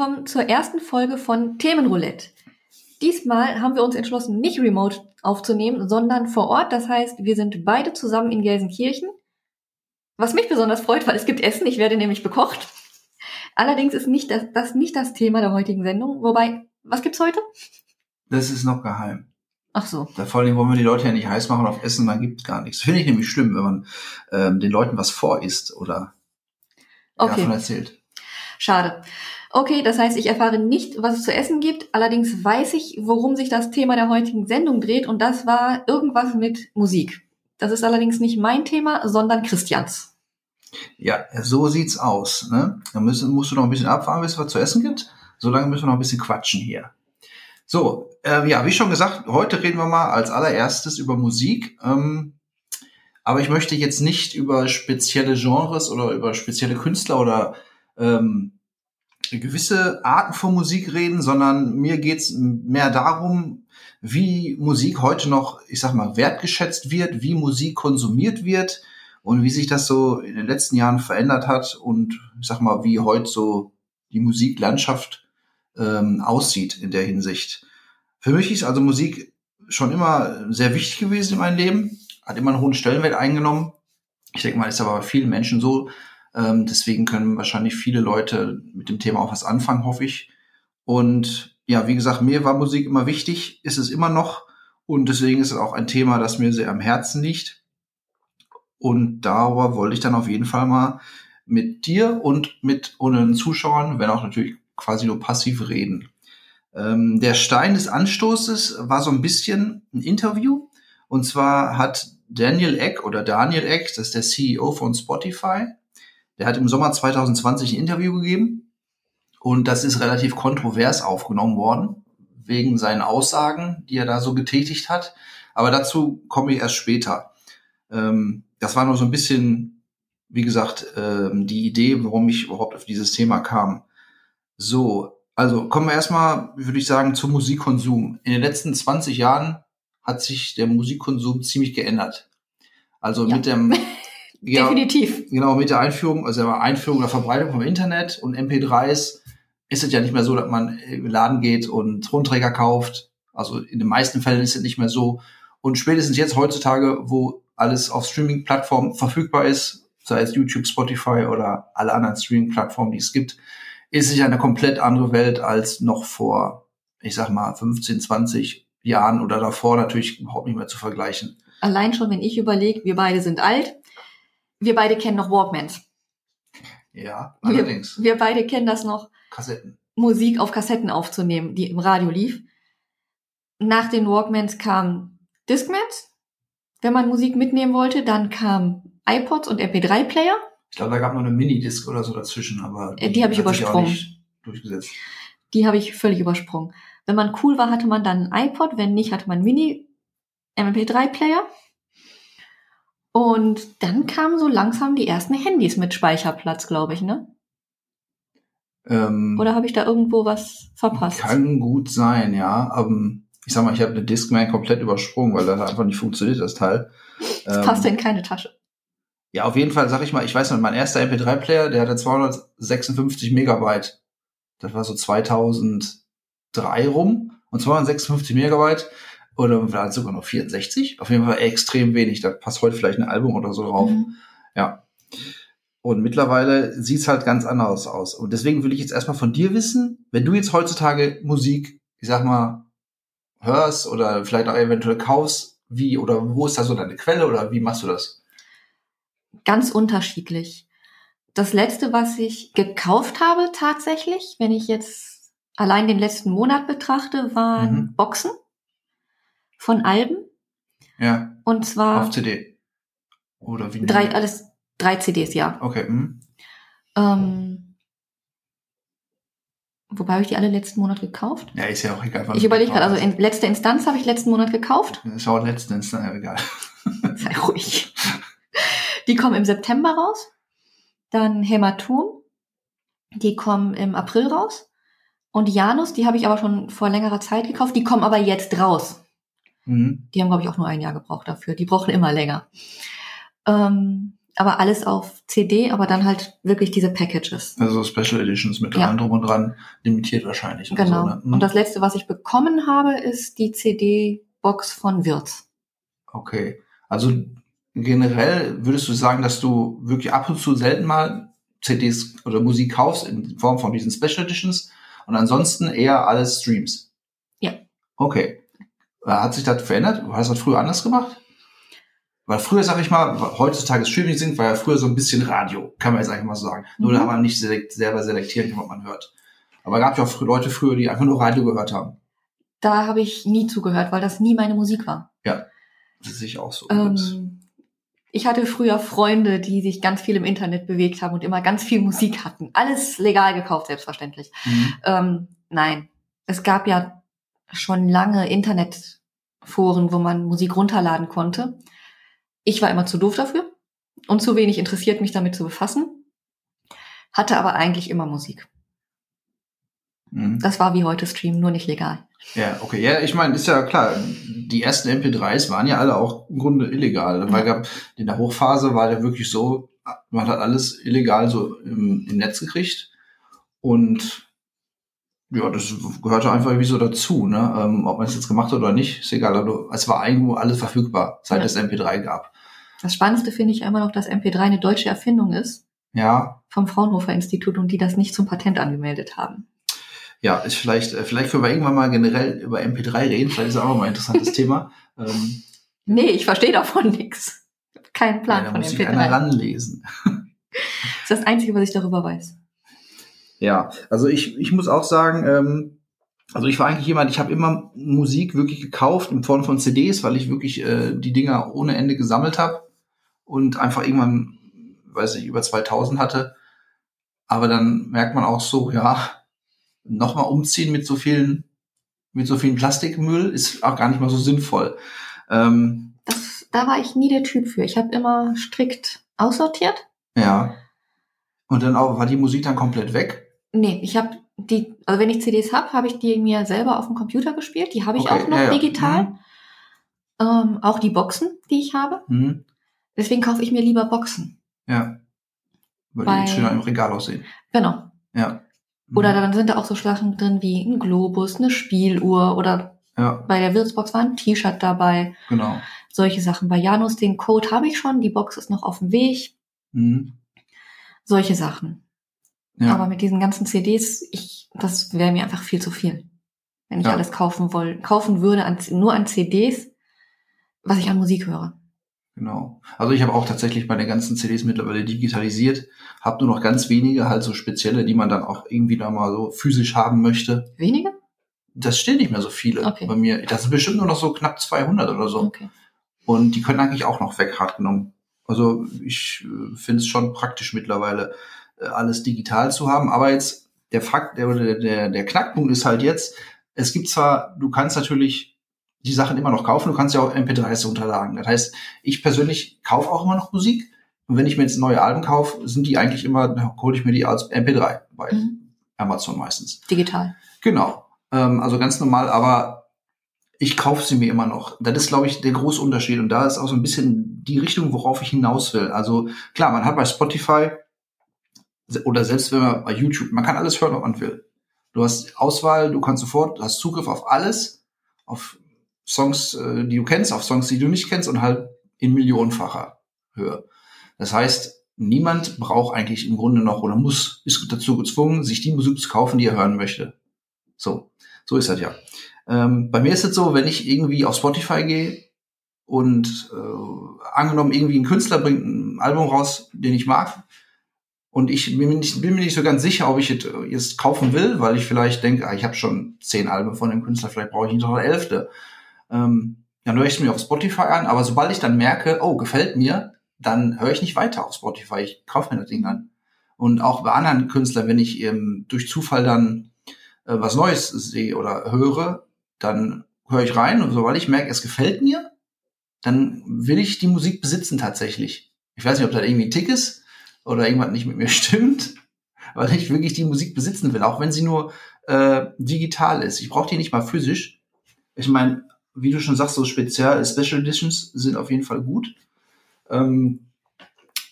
willkommen zur ersten Folge von Themenroulette. Diesmal haben wir uns entschlossen, nicht remote aufzunehmen, sondern vor Ort. Das heißt, wir sind beide zusammen in Gelsenkirchen. Was mich besonders freut, weil es gibt Essen. Ich werde nämlich bekocht. Allerdings ist nicht das, das nicht das Thema der heutigen Sendung. Wobei, was gibt's heute? Das ist noch geheim. Ach so. Da vor allem wollen wir die Leute ja nicht heiß machen auf Essen, dann gibt's gar nichts. Finde ich nämlich schlimm, wenn man ähm, den Leuten was vorisst oder Okay. davon erzählt. Schade. Okay, das heißt, ich erfahre nicht, was es zu essen gibt. Allerdings weiß ich, worum sich das Thema der heutigen Sendung dreht. Und das war irgendwas mit Musik. Das ist allerdings nicht mein Thema, sondern Christians. Ja, so sieht's aus. Ne? Dann müssen, musst du noch ein bisschen abfahren, bis es was zu essen gibt. Solange müssen wir noch ein bisschen quatschen hier. So, äh, ja, wie schon gesagt, heute reden wir mal als allererstes über Musik. Ähm, aber ich möchte jetzt nicht über spezielle Genres oder über spezielle Künstler oder ähm, gewisse Arten von Musik reden, sondern mir geht's mehr darum, wie Musik heute noch, ich sag mal, wertgeschätzt wird, wie Musik konsumiert wird und wie sich das so in den letzten Jahren verändert hat und ich sag mal, wie heute so die Musiklandschaft ähm, aussieht in der Hinsicht. Für mich ist also Musik schon immer sehr wichtig gewesen in meinem Leben, hat immer einen hohen Stellenwert eingenommen. Ich denke mal, ist aber bei vielen Menschen so. Ähm, deswegen können wahrscheinlich viele Leute mit dem Thema auch was anfangen, hoffe ich. Und ja, wie gesagt, mir war Musik immer wichtig, ist es immer noch. Und deswegen ist es auch ein Thema, das mir sehr am Herzen liegt. Und darüber wollte ich dann auf jeden Fall mal mit dir und mit unseren Zuschauern, wenn auch natürlich quasi nur passiv reden. Ähm, der Stein des Anstoßes war so ein bisschen ein Interview. Und zwar hat Daniel Eck oder Daniel Eck, das ist der CEO von Spotify, der hat im Sommer 2020 ein Interview gegeben. Und das ist relativ kontrovers aufgenommen worden, wegen seinen Aussagen, die er da so getätigt hat. Aber dazu komme ich erst später. Ähm, das war nur so ein bisschen, wie gesagt, ähm, die Idee, warum ich überhaupt auf dieses Thema kam. So, also kommen wir erstmal, würde ich sagen, zum Musikkonsum. In den letzten 20 Jahren hat sich der Musikkonsum ziemlich geändert. Also Ja. mit dem ja, Definitiv. Genau, mit der Einführung, also der Einführung oder Verbreitung vom Internet und MP3s ist es ja nicht mehr so, dass man im Laden geht und Tonträger kauft. Also in den meisten Fällen ist es nicht mehr so. Und spätestens jetzt heutzutage, wo alles auf Streaming-Plattformen verfügbar ist, sei es YouTube, Spotify oder alle anderen Streaming-Plattformen, die es gibt, ist es ja eine komplett andere Welt als noch vor, ich sag mal, 15, 20 Jahren oder davor natürlich überhaupt nicht mehr zu vergleichen. Allein schon, wenn ich überlege, wir beide sind alt. Wir beide kennen noch Walkmans. Ja, Wir, allerdings. wir beide kennen das noch, Kassetten. Musik auf Kassetten aufzunehmen, die im Radio lief. Nach den Walkmans kam Discmans, wenn man Musik mitnehmen wollte. Dann kam iPods und MP3-Player. Ich glaube, da gab noch eine Minidisc oder so dazwischen, aber Äh, die habe ich übersprungen. durchgesetzt. Die habe ich völlig übersprungen. Wenn man cool war, hatte man dann ein iPod. Wenn nicht, hatte man einen Mini-MP3-Player. Und dann kamen so langsam die ersten Handys mit Speicherplatz, glaube ich, ne? Ähm, Oder habe ich da irgendwo was verpasst? Kann gut sein, ja. Ähm, ich sag mal, ich habe eine Discman komplett übersprungen, weil das einfach nicht funktioniert, das Teil. Das Ähm, passte in keine Tasche. Ja, auf jeden Fall sag ich mal, ich weiß noch, mein erster MP3-Player, der hatte 256 Megabyte. Das war so 2003 rum. Und 256 Megabyte. Oder vielleicht sogar noch 64. Auf jeden Fall extrem wenig. Da passt heute vielleicht ein Album oder so drauf. Mhm. Ja. Und mittlerweile sieht's halt ganz anders aus. Und deswegen will ich jetzt erstmal von dir wissen, wenn du jetzt heutzutage Musik, ich sag mal, hörst oder vielleicht auch eventuell kaufst, wie oder wo ist da so deine Quelle oder wie machst du das? Ganz unterschiedlich. Das letzte, was ich gekauft habe tatsächlich, wenn ich jetzt allein den letzten Monat betrachte, waren Mhm. Boxen von Alben. Ja, Und zwar auf CD. Oder wie? drei, alles drei CDs, ja. Okay. Hm. Ähm, wobei habe ich die alle letzten Monat gekauft? Ja, ist ja auch egal. Ich überlege gerade, also in letzter Instanz habe ich letzten Monat gekauft. ist auch letztens, na, egal. Sei ruhig. Die kommen im September raus. Dann Hämatom. Die kommen im April raus. Und Janus, die habe ich aber schon vor längerer Zeit gekauft. Die kommen aber jetzt raus. Mhm. Die haben, glaube ich, auch nur ein Jahr gebraucht dafür. Die brauchen immer länger. Ähm, aber alles auf CD, aber dann halt wirklich diese Packages. Also Special Editions mit Ja. allem drum und dran, limitiert wahrscheinlich. Genau. So, ne? Hm. Und das letzte, was ich bekommen habe, ist die CD-Box von Wirtz. Okay. Also generell würdest du sagen, dass du wirklich ab und zu selten mal CDs oder Musik kaufst in Form von diesen Special Editions und ansonsten eher alles Streams? Ja. Okay. Äh, Hat sich das verändert? Hast du das früher anders gemacht? Weil früher, sag ich mal, heutzutage Streaming sind, war ja früher so ein bisschen Radio, kann man jetzt eigentlich mal so sagen. Nur Mhm. da man nicht selekt, selber selektieren kann, was man hört. Aber gab ja auch Leute früher, die einfach nur Radio gehört haben. Da habe ich nie zugehört, weil das nie meine Musik war. Das sehe ich auch so. Ähm, ich hatte früher Freunde, die sich ganz viel im Internet bewegt haben und immer ganz viel Musik hatten. Alles legal gekauft, selbstverständlich. Mhm. Ähm, nein, es gab ja schon lange Internetforen, wo man Musik runterladen konnte. Ich war immer zu doof dafür und zu wenig interessiert, mich damit zu befassen. Hatte aber eigentlich immer Musik. Mhm. Das war wie heute Stream, nur nicht legal. Ja, okay. Ja, ich meine, ist ja klar, die ersten MP3s waren ja alle auch im Grunde illegal. Weil gab, in der Hochphase war der wirklich so, man hat alles illegal so im, im Netz gekriegt. Und ja, das gehörte einfach irgendwie so dazu, ne? Ähm, ob man es jetzt gemacht hat oder nicht, ist egal. Aber es war irgendwo alles verfügbar, seit Ja. es MP3 gab. Das Spannendste finde ich immer noch, dass MP3 eine deutsche Erfindung ist Ja, vom Fraunhofer Institut und die das nicht zum Patent angemeldet haben. ja, ist vielleicht, äh, vielleicht können wir irgendwann mal generell über MP3 reden. Vielleicht ist das auch mal ein interessantes Thema. Ähm, Nee, ich verstehe davon nichts. Kein ja, Plan da von muss sich einer MP3. ranlesen. Das ist das Einzige, was ich darüber weiß. Ja, also ich, ich muss auch sagen, ähm, also ich war eigentlich jemand, ich habe immer Musik wirklich gekauft in Form von CDs, weil ich wirklich äh, die Dinger ohne Ende gesammelt habe und einfach irgendwann, weiß ich, über 2000 hatte. Aber dann merkt man auch so, ja, nochmal umziehen mit so vielen, mit so vielen Plastikmüll ist auch gar nicht mal so sinnvoll. Ähm, Das, da war ich nie der Typ für. Ich habe immer strikt aussortiert. ja. Und dann auch, war die Musik dann komplett weg? Nee, ich habe die, also wenn ich CDs habe, habe ich die mir selber auf dem Computer gespielt. Die habe ich Okay, auch noch ja, ja. digital. Mhm. Ähm, auch die Boxen, die ich habe. Mhm. Deswegen kaufe ich mir lieber Boxen. Ja. Weil Bei- die schöner im Regal aussehen. Genau. Ja. Oder Mhm. dann sind da auch so Sachen drin wie ein Globus, eine Spieluhr oder Ja, bei der Wirtsbox war ein T-Shirt dabei. genau. Solche Sachen. Bei Janus, den Code habe ich schon. Die Box ist noch auf dem Weg. Mhm. Solche Sachen. Ja. Aber mit diesen ganzen CDs, ich, das wäre mir einfach viel zu viel. Wenn ich Ja. alles kaufen woll, kaufen würde, an, nur an CDs, was ich an Musik höre. Genau. Also ich habe auch tatsächlich meine ganzen CDs mittlerweile digitalisiert, habe nur noch ganz wenige, halt so spezielle, die man dann auch irgendwie da mal so physisch haben möchte. Weniger? Das stehen nicht mehr so viele Okay. bei mir. Das sind bestimmt nur noch so knapp 200 oder so. Okay. Und die können eigentlich auch noch weg, hart genommen. Also ich äh, finde es schon praktisch mittlerweile, alles digital zu haben. Aber jetzt der Fakt, der, der, der, Knackpunkt ist halt jetzt, es gibt zwar, du kannst natürlich die Sachen immer noch kaufen, du kannst ja auch MP3s runterladen. Das heißt, ich persönlich kaufe auch immer noch Musik. Und wenn ich mir jetzt neue Alben kaufe, sind die eigentlich immer, dann hole ich mir die als MP3 bei Mhm. Amazon meistens. Digital. Genau. Ähm, also ganz normal, aber ich kaufe sie mir immer noch. Das ist, glaube ich, der große Unterschied. Und da ist auch so ein bisschen die Richtung, worauf ich hinaus will. Also klar, man hat bei Spotify oder selbst wenn man bei YouTube, man kann alles hören, was man will. Du hast Auswahl, du kannst sofort, du hast Zugriff auf alles, auf Songs, äh, die du kennst, auf Songs, die du nicht kennst und halt in millionenfacher Höhe. Das heißt, niemand braucht eigentlich im Grunde noch oder muss, ist dazu gezwungen, sich die Musik zu kaufen, die er hören möchte. So, so ist das ja. Ähm, bei mir ist es so, wenn ich irgendwie auf Spotify gehe und äh, angenommen irgendwie ein Künstler bringt ein Album raus, den ich mag, und ich bin mir nicht, bin mir nicht so ganz sicher, ob ich jetzt kaufen will, weil ich vielleicht denke, ah, ich habe schon zehn Alben von dem Künstler, vielleicht brauche ich nicht noch eine elfte. Ähm, dann höre ich es mir auf Spotify an, aber sobald ich dann merke, oh, gefällt mir, dann höre ich nicht weiter auf Spotify. Ich kaufe mir das Ding an. Und auch bei anderen Künstlern, wenn ich ähm, durch Zufall dann äh, was Neues sehe oder höre, dann höre ich rein und sobald ich merke, es gefällt mir, dann will ich die Musik besitzen tatsächlich. Ich weiß nicht, ob das irgendwie ein Tick ist oder irgendwas nicht mit mir stimmt, weil ich wirklich die Musik besitzen will, auch wenn sie nur äh, digital ist. Ich brauche die nicht mal physisch. Ich meine, wie du schon sagst, so speziell Special Editions sind auf jeden Fall gut. Ähm,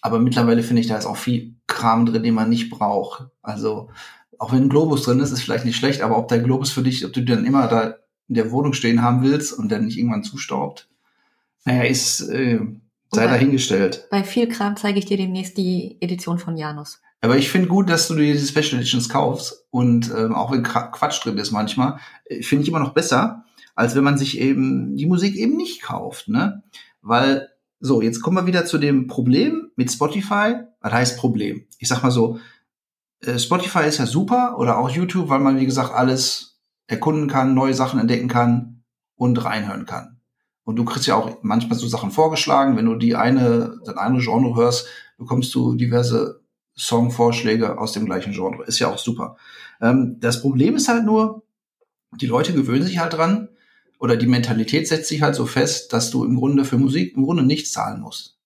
aber mittlerweile finde ich, da ist auch viel Kram drin, den man nicht braucht. Also auch wenn ein Globus drin ist, ist vielleicht nicht schlecht, aber ob der Globus für dich, ob du dann immer da in der Wohnung stehen haben willst und dann nicht irgendwann zustaubt, naja, ist äh, sei bei, dahingestellt. Bei viel Kram zeige ich dir demnächst die Edition von Janus. Aber ich finde gut, dass du dir diese Special Editions kaufst und ähm, auch wenn Quatsch drin ist manchmal, äh, finde ich immer noch besser, als wenn man sich eben die Musik eben nicht kauft, ne? Weil so, jetzt kommen wir wieder zu dem Problem mit Spotify. Was heißt Problem? Ich sag mal so, äh, Spotify ist ja super oder auch YouTube, weil man, wie gesagt, alles erkunden kann, neue Sachen entdecken kann und reinhören kann. Und du kriegst ja auch manchmal so Sachen vorgeschlagen. Wenn du die eine, das eine Genre hörst, bekommst du diverse Songvorschläge aus dem gleichen Genre. Ist ja auch super. Ähm, das Problem ist halt nur, die Leute gewöhnen sich halt dran, oder die Mentalität setzt sich halt so fest, dass du im Grunde für Musik im Grunde nichts zahlen musst.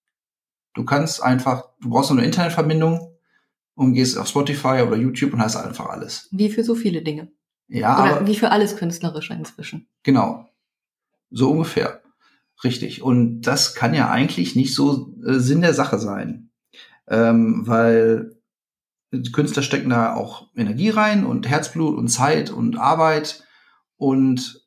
Du kannst einfach, du brauchst nur eine Internetverbindung und gehst auf Spotify oder YouTube und hast einfach alles. Wie für so viele Dinge. Ja, Oder aber, wie für alles Künstlerische inzwischen. genau. So ungefähr. Richtig. Und das kann ja eigentlich nicht so äh, Sinn der Sache sein. Ähm, weil die Künstler stecken da auch Energie rein und Herzblut und Zeit und Arbeit und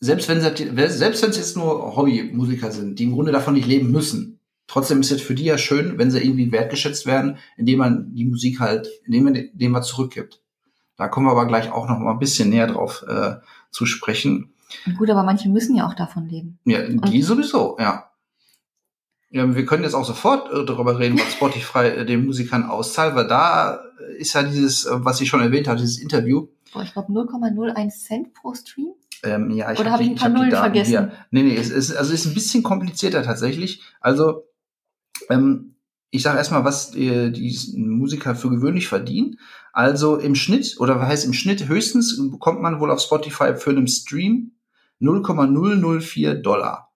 selbst wenn sie, selbst jetzt nur Hobbymusiker sind, die im Grunde davon nicht leben müssen, trotzdem ist es für die ja schön, wenn sie irgendwie wertgeschätzt werden, indem man die Musik halt, indem man, indem man zurückgibt. Da kommen wir aber gleich auch noch mal ein bisschen näher drauf äh, zu sprechen. Gut, aber manche müssen ja auch davon leben. Ja, die sowieso, ja. Ja, wir können jetzt auch sofort äh, darüber reden, was Spotify äh, den Musikern auszahlt, weil da ist ja dieses, äh, was ich schon erwähnt habe, dieses Interview. Boah, ich glaube 0,01 Cent pro Stream. Ähm, ja, ich Oder hab habe ich die- ein paar hab die Nullen vergessen? Hier. Nee, nee, es ist, also ist ein bisschen komplizierter tatsächlich. Also, ähm, ich sage erstmal, was äh, die Musiker für gewöhnlich verdienen. Also im Schnitt, oder was heißt im Schnitt, höchstens bekommt man wohl auf Spotify für einen Stream 0,004 Dollar.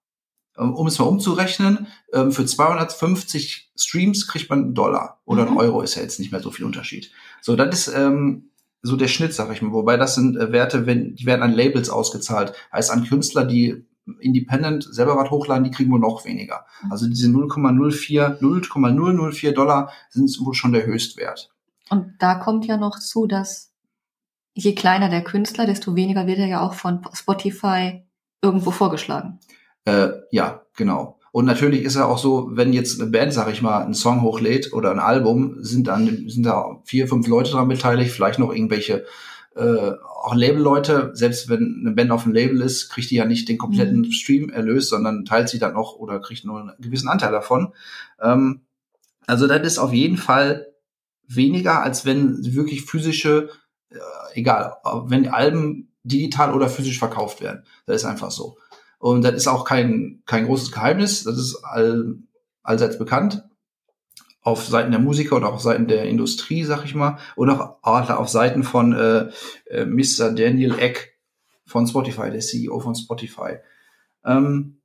Ähm, Um es mal umzurechnen, ähm, für 250 Streams kriegt man einen Dollar. Oder Mhm. ein Euro ist ja jetzt nicht mehr so viel Unterschied. So, das ist ähm, so der Schnitt, sag ich mal. Wobei das sind äh, Werte, wenn, die werden an Labels ausgezahlt. Heißt an Künstler, die independent selber was hochladen, die kriegen wohl noch weniger. Mhm. Also diese 0,04, 0,004 Dollar sind wohl schon der Höchstwert. Und da kommt ja noch zu, dass je kleiner der Künstler, desto weniger wird er ja auch von Spotify irgendwo vorgeschlagen. Äh, ja, genau. Und natürlich ist ja auch so, wenn jetzt eine Band, sag ich mal, einen Song hochlädt oder ein Album, sind dann sind da vier, fünf Leute dran beteiligt, vielleicht noch irgendwelche äh, auch Labelleute. Selbst wenn eine Band auf dem Label ist, kriegt die ja nicht den kompletten Mhm. Stream erlöst, sondern teilt sie dann noch oder kriegt nur einen gewissen Anteil davon. Ähm, also das ist auf jeden Fall weniger, als wenn sie wirklich physische, egal, wenn Alben digital oder physisch verkauft werden. Das ist einfach so. Und das ist auch kein, kein großes Geheimnis. Das ist all, allseits bekannt. Auf Seiten der Musiker oder auf Seiten der Industrie, sag ich mal. Und auch auch auf Seiten von äh, äh, Mr. Daniel Eck von Spotify, der CEO von Spotify. Ähm,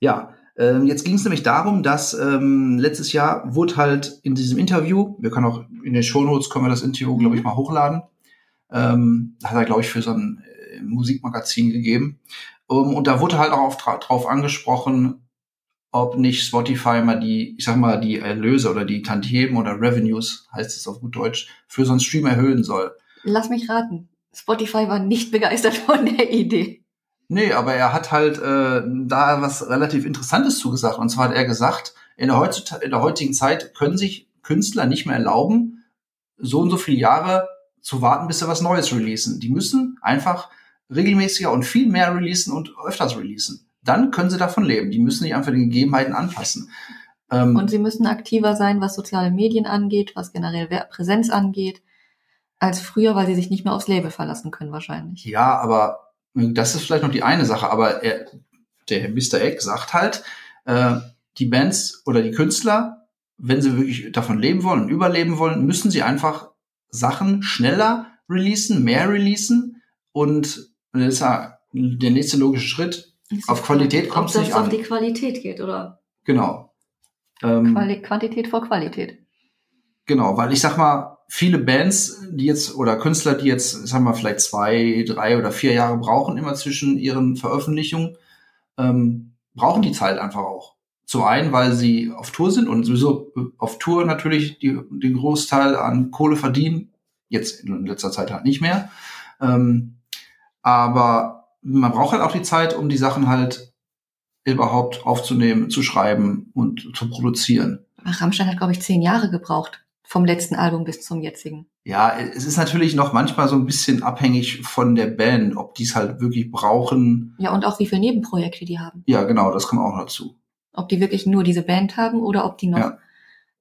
ja, ähm, jetzt ging es nämlich darum, dass ähm, letztes Jahr wurde halt in diesem Interview, wir können auch in den Shownotes können wir das Interview, glaube ich, mal hochladen. Ähm, hat er, glaube ich, für so ein äh, Musikmagazin gegeben. Um, und da wurde halt auch auf, dra drauf angesprochen, ob nicht Spotify mal die, ich sag mal, die Erlöse oder die Tantiemen oder Revenues, heißt es auf gut Deutsch, für so einen Stream erhöhen soll. Lass mich raten. Spotify war nicht begeistert von der Idee. Nee, aber er hat halt äh, da was relativ Interessantes zugesagt. Und zwar hat er gesagt, in der, heutzutage, in der heutigen Zeit können sich Künstler nicht mehr erlauben, so und so viele Jahre zu warten, bis sie was Neues releasen. Die müssen einfach regelmäßiger und viel mehr releasen und öfters releasen. Dann können sie davon leben. Die müssen sich einfach den Gegebenheiten anpassen. Ähm, Und sie müssen aktiver sein, was soziale Medien angeht, was generell Präsenz angeht, als früher, weil sie sich nicht mehr aufs Label verlassen können wahrscheinlich. Ja, aber das ist vielleicht noch die eine Sache, aber er, der Mr. Egg sagt halt, äh, die Bands oder die Künstler, wenn sie wirklich davon leben wollen und überleben wollen, müssen sie einfach Sachen schneller releasen, mehr releasen und das ist ja der nächste logische Schritt. Auf Qualität Ob kommt's das nicht auf an. die Qualität geht oder Genau. Ähm, Quali Quantität vor Qualität. Genau, weil ich sag mal, viele Bands, die jetzt oder Künstler, die jetzt, sag mal, vielleicht zwei, drei oder vier Jahre brauchen, immer zwischen ihren Veröffentlichungen, ähm, brauchen die Zeit einfach auch. Zum einen, weil sie auf Tour sind und sowieso auf Tour natürlich die, den Großteil an Kohle verdienen. Jetzt in letzter Zeit halt nicht mehr. Ähm, aber man braucht halt auch die Zeit, um die Sachen halt überhaupt aufzunehmen, zu schreiben und zu produzieren. Rammstein hat, glaube ich, zehn Jahre gebraucht. Vom letzten Album bis zum jetzigen. Ja, es ist natürlich noch manchmal so ein bisschen abhängig von der Band, ob die es halt wirklich brauchen. Ja, und auch wie viele Nebenprojekte die haben. Ja, genau, das kommt auch dazu. Ob die wirklich nur diese Band haben oder ob die noch Ja.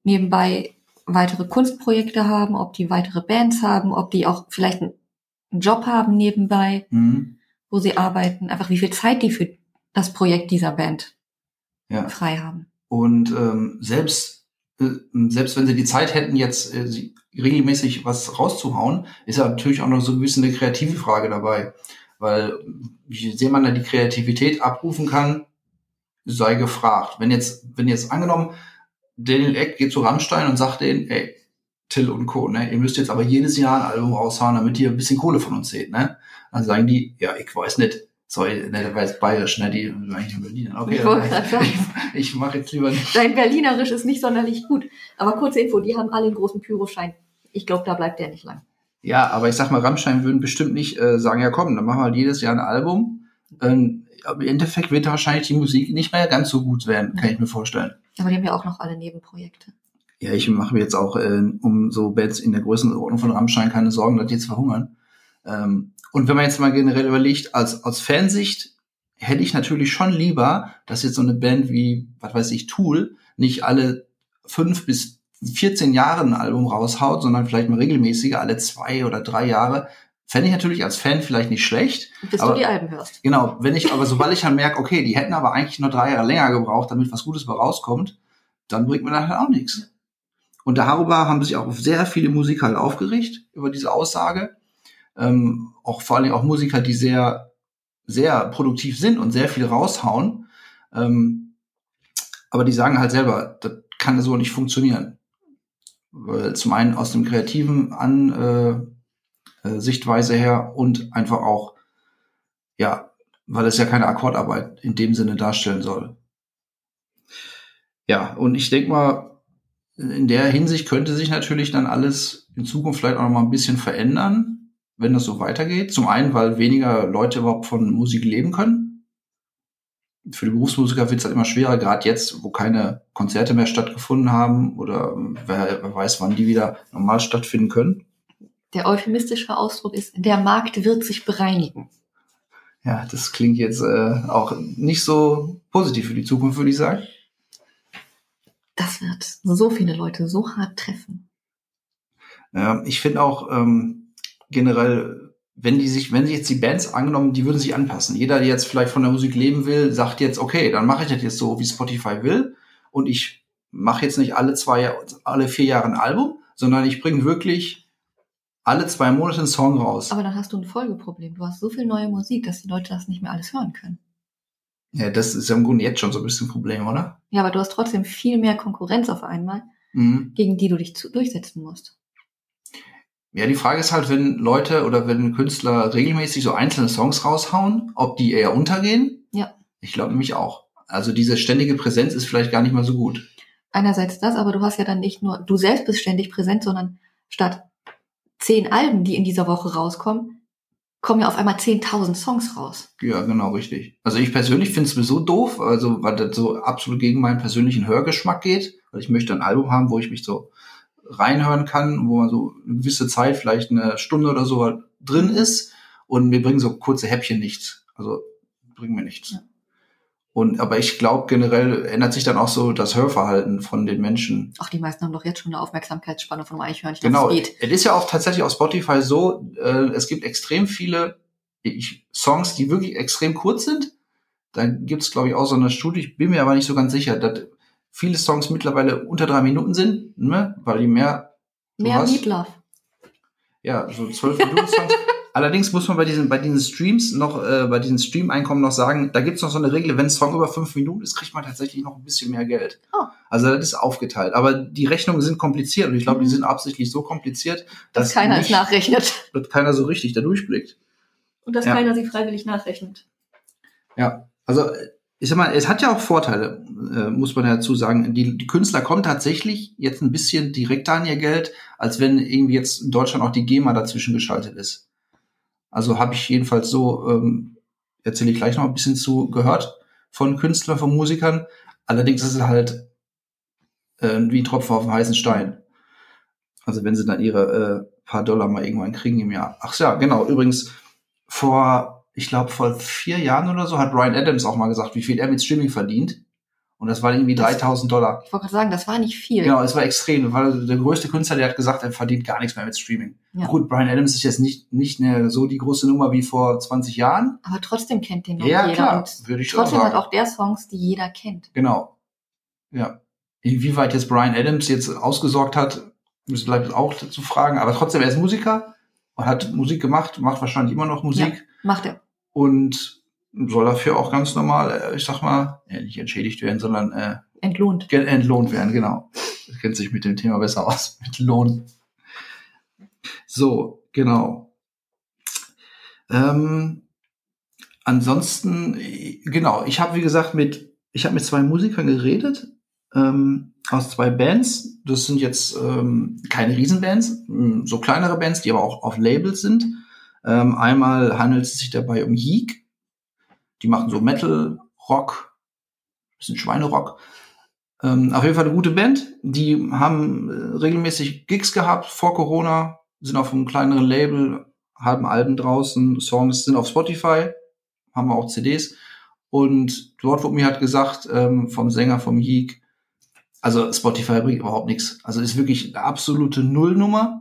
nebenbei weitere Kunstprojekte haben, ob die weitere Bands haben, ob die auch vielleicht einen Job haben nebenbei, Mhm. wo sie arbeiten, einfach wie viel Zeit die für das Projekt dieser Band Ja. frei haben. Und ähm, selbst, selbst wenn sie die Zeit hätten, jetzt äh, regelmäßig was rauszuhauen, ist ja natürlich auch noch so ein bisschen eine kreative Frage dabei. Weil wie sehr man da die Kreativität abrufen kann, sei gefragt. Wenn jetzt, wenn jetzt angenommen, Daniel Eck geht zu Rammstein und sagt denen, ey, Till und Co., ne, ihr müsst jetzt aber jedes Jahr ein Album raushauen, damit ihr ein bisschen Kohle von uns seht, ne? Dann sagen die, ja, ich weiß nicht. Sorry, ne, der war jetzt bayerisch, ne, die eigentlich in Berlin. Okay, Ich wollte sagen. ich, ich mache jetzt lieber nicht. Dein Berlinerisch ist nicht sonderlich gut. Aber kurze Info, die haben alle einen großen Pyroschein. Ich glaube, da bleibt der nicht lang. Ja, aber ich sag mal, Rammstein würden bestimmt nicht äh, sagen, ja komm, dann machen wir halt jedes Jahr ein Album. Ähm, im Endeffekt wird wahrscheinlich die Musik nicht mehr ganz so gut werden, kann ich mir vorstellen. Aber die haben ja auch noch alle Nebenprojekte. Ja, ich mache mir jetzt auch äh, um so Bands in der Größenordnung von Rammstein keine Sorgen, dass die jetzt verhungern. Ähm, und wenn man jetzt mal generell überlegt, als aus Fansicht hätte ich natürlich schon lieber, dass jetzt so eine Band wie, was weiß ich, Tool nicht alle fünf bis 14 Jahre ein Album raushaut, sondern vielleicht mal regelmäßiger, alle zwei oder drei Jahre. Fände ich natürlich als Fan vielleicht nicht schlecht. Bis Aber- du die Alben hörst. Genau, wenn ich, aber sobald ich dann merke, okay, die hätten aber eigentlich nur drei Jahre länger gebraucht, damit was Gutes bei rauskommt, dann bringt mir halt auch nichts. Und darüber haben sich auch sehr viele Musiker halt aufgeregt, über diese Aussage. Ähm, auch vor allem auch Musiker, die sehr, sehr produktiv sind und sehr viel raushauen. Ähm, aber die sagen halt selber, das kann so nicht funktionieren. Weil zum einen aus dem kreativen An, äh, äh, Sichtweise her und einfach auch, ja, weil es ja keine Akkordarbeit in dem Sinne darstellen soll. Ja, und ich denke mal, in der Hinsicht könnte sich natürlich dann alles in Zukunft vielleicht auch noch mal ein bisschen verändern, wenn das so weitergeht. Zum einen, weil weniger Leute überhaupt von Musik leben können. Für die Berufsmusiker wird es halt immer schwerer, gerade jetzt, wo keine Konzerte mehr stattgefunden haben oder wer, wer weiß, wann die wieder normal stattfinden können. Der euphemistische Ausdruck ist, der Markt wird sich bereinigen. Ja, das klingt jetzt äh, auch nicht so positiv für die Zukunft, würde ich sagen. Das wird so viele Leute so hart treffen. Ja, ich finde auch ähm, generell, wenn die sich, wenn sich jetzt die Bands angenommen, die würden sich anpassen. Jeder, der jetzt vielleicht von der Musik leben will, sagt jetzt, okay, dann mache ich das jetzt so, wie Spotify will, und ich mache jetzt nicht alle zwei, alle vier Jahre ein Album, sondern ich bringe wirklich alle zwei Monate einen Song raus. Aber dann hast du ein Folgeproblem. Du hast so viel neue Musik, dass die Leute das nicht mehr alles hören können. Ja, das ist ja im Grunde jetzt schon so ein bisschen ein Problem, oder? Ja, aber du hast trotzdem viel mehr Konkurrenz auf einmal, Mhm. gegen die du dich zu durchsetzen musst. Ja, die Frage ist halt, wenn Leute oder wenn Künstler regelmäßig so einzelne Songs raushauen, ob die eher untergehen. Ja. Ich glaube nämlich auch. Also diese ständige Präsenz ist vielleicht gar nicht mal so gut. Einerseits das, aber du hast ja dann nicht nur, du selbst bist ständig präsent, sondern statt zehn Alben, die in dieser Woche rauskommen, kommen ja auf einmal 10.000 Songs raus. Ja, genau, richtig. Also ich persönlich finde es sowieso doof, also weil das so absolut gegen meinen persönlichen Hörgeschmack geht, weil ich möchte ein Album haben, wo ich mich so reinhören kann, wo man so eine gewisse Zeit, vielleicht eine Stunde oder so drin ist und mir bringen so kurze Häppchen nichts. Also bringen mir nichts. Ja. Und aber ich glaube generell ändert sich dann auch so das Hörverhalten von den Menschen. Ach, die meisten haben doch jetzt schon eine Aufmerksamkeitsspanne von einem Eichhörnchen. Genau. Das. Es ist ja auch tatsächlich auf Spotify so, äh, es gibt extrem viele ich, Songs, die wirklich extrem kurz sind. Da gibt es, glaube ich, auch so eine Studie, ich bin mir aber nicht so ganz sicher, dass viele Songs mittlerweile unter drei Minuten sind, ne? weil die mehr, Du Mehr hast- Meatloaf. ja, so zwölf Minuten Songs. Allerdings muss man bei diesen, bei diesen Streams noch, äh, bei diesen Stream-Einkommen noch sagen, da gibt's noch so eine Regel, wenn ein Song über fünf Minuten ist, kriegt man tatsächlich noch ein bisschen mehr Geld. Oh. Also das ist aufgeteilt. Aber die Rechnungen sind kompliziert und ich glaube, die Mhm. sind absichtlich so kompliziert, Dass dass keiner es nicht, nachrechnet. dass keiner so richtig da durchblickt. Und dass Ja. keiner sie freiwillig nachrechnet. Ja, also äh, ich sag mal, es hat ja auch Vorteile, äh, muss man dazu sagen. Die, die Künstler kommen tatsächlich jetzt ein bisschen direkter an ihr Geld, als wenn irgendwie jetzt in Deutschland auch die GEMA dazwischen geschaltet ist. Also habe ich jedenfalls so, ähm, erzähle ich gleich noch ein bisschen zu, gehört von Künstlern, von Musikern. Allerdings ist es halt äh, wie Tropfen auf dem heißen Stein. Also wenn sie dann ihre äh, paar Dollar mal irgendwann kriegen im Jahr. Ach ja, genau. Übrigens, vor, ich glaube, vor vier Jahren oder so hat Brian Adams auch mal gesagt, wie viel er mit Streaming verdient. Und das waren irgendwie 3000 Dollar. Ich wollte gerade sagen, das war nicht viel. Genau, es war extrem. Weil der größte Künstler, der hat gesagt, er verdient gar nichts mehr mit Streaming. Ja. Gut, Brian Adams ist jetzt nicht, nicht eine, so die große Nummer wie vor 20 Jahren. Aber trotzdem kennt den noch Ja, jeder. klar, Und würde ich trotzdem hat sagen. auch der Songs, die jeder kennt. Genau. Ja. Inwieweit jetzt Brian Adams jetzt ausgesorgt hat, müssen bleibt auch zu fragen. Aber trotzdem, er ist Musiker und hat Musik gemacht, macht wahrscheinlich immer noch Musik Macht er. Und soll dafür auch ganz normal, äh, ich sag mal, nicht entschädigt werden, sondern äh, Entlohnt. Entlohnt werden, genau. Das kennt sich mit dem Thema besser aus, mit Lohn. So, genau. Ähm, ansonsten, äh, genau, ich habe, wie gesagt, mit, ich habe mit zwei Musikern geredet, ähm, aus zwei Bands. Das sind jetzt ähm, keine Riesenbands, so kleinere Bands, die aber auch auf Labels sind. Ähm, einmal handelt es sich dabei um Yeek. Die machen so Metal, Rock, bisschen Schweinerock. Ähm, auf jeden Fall eine gute Band. Die haben äh, regelmäßig Gigs gehabt vor Corona, sind auf einem kleineren Label, haben Alben draußen, Songs sind auf Spotify, haben wir auch CDs. Und dort wurde mir halt gesagt, ähm, vom Sänger vom Yeek, also Spotify bringt überhaupt nichts. Also ist wirklich eine absolute Nullnummer.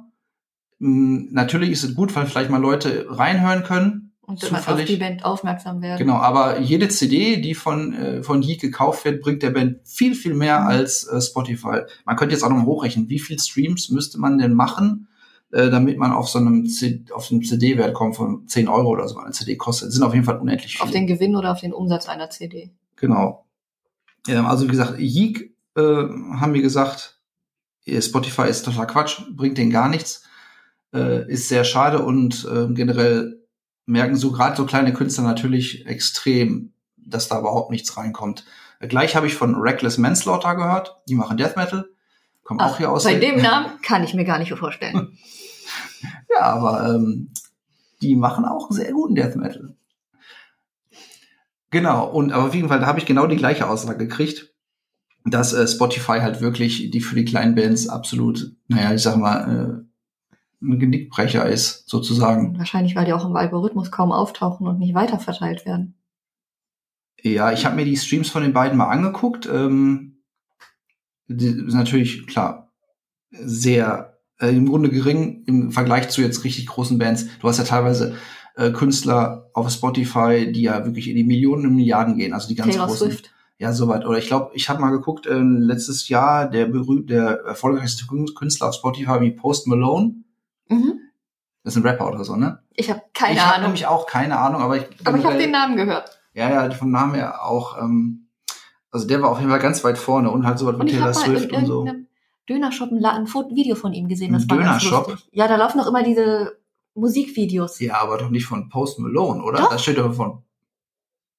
Mm, Natürlich ist es gut, weil vielleicht mal Leute reinhören können, Und man auf Zufällig. die Band aufmerksam werden. Genau, aber jede CD, die von, äh, von Yeek gekauft wird, bringt der Band viel, viel mehr Mhm. als äh, Spotify. Man könnte jetzt auch noch mal hochrechnen, wie viel Streams müsste man denn machen, äh, damit man auf so einem, C auf einem CD-Wert kommt von 10 Euro oder so. Eine CD kostet. Das sind auf jeden Fall unendlich viel. Auf den Gewinn oder auf den Umsatz einer CD. Genau. Ähm, also wie gesagt, Yeek äh, haben wir gesagt, äh, Spotify ist total Quatsch, bringt denen gar nichts, äh, ist sehr schade und äh, generell merken so gerade so kleine Künstler natürlich extrem, dass da überhaupt nichts reinkommt. Äh, gleich habe ich von Reckless Manslaughter gehört, die machen Death Metal, kommen auch hier aus. bei dem Namen kann ich mir gar nicht vorstellen. Ja, aber ähm, die machen auch sehr guten Death Metal. Genau, und aber auf jeden Fall, da habe ich genau die gleiche Aussage gekriegt, dass äh, Spotify halt wirklich die für die kleinen Bands absolut, naja, ich sag mal, äh, ein Genickbrecher ist, sozusagen. Wahrscheinlich, weil die auch im Algorithmus kaum auftauchen und nicht weiterverteilt werden. Ja, ich habe mir die Streams von den beiden mal angeguckt. Ähm, die ist natürlich, klar, sehr äh, im Grunde gering im Vergleich zu jetzt richtig großen Bands. Du hast ja teilweise äh, Künstler auf Spotify, die ja wirklich in die Millionen und Milliarden gehen, also die ganz Taylor großen. Swift. Ja, soweit. Oder ich glaube, ich habe mal geguckt, äh, letztes Jahr der berühmte, der erfolgreichste Künstler auf Spotify wie Post Malone. Mhm. Das ist ein Rapper oder so, ne? Ich habe keine ich habe Ahnung. nämlich auch keine Ahnung, aber ich Aber ich habe den Namen gehört. ja, ja, vom Namen her auch. Ähm, also der war auf jeden Fall ganz weit vorne und halt so was ich Taylor habe Swift und so. Dönershop ein, Video von ihm gesehen. Das Ein war Dönershop? lustig. Ja, da laufen doch immer diese Musikvideos. Ja, aber doch nicht von Post Malone, oder? Doch. Da steht doch von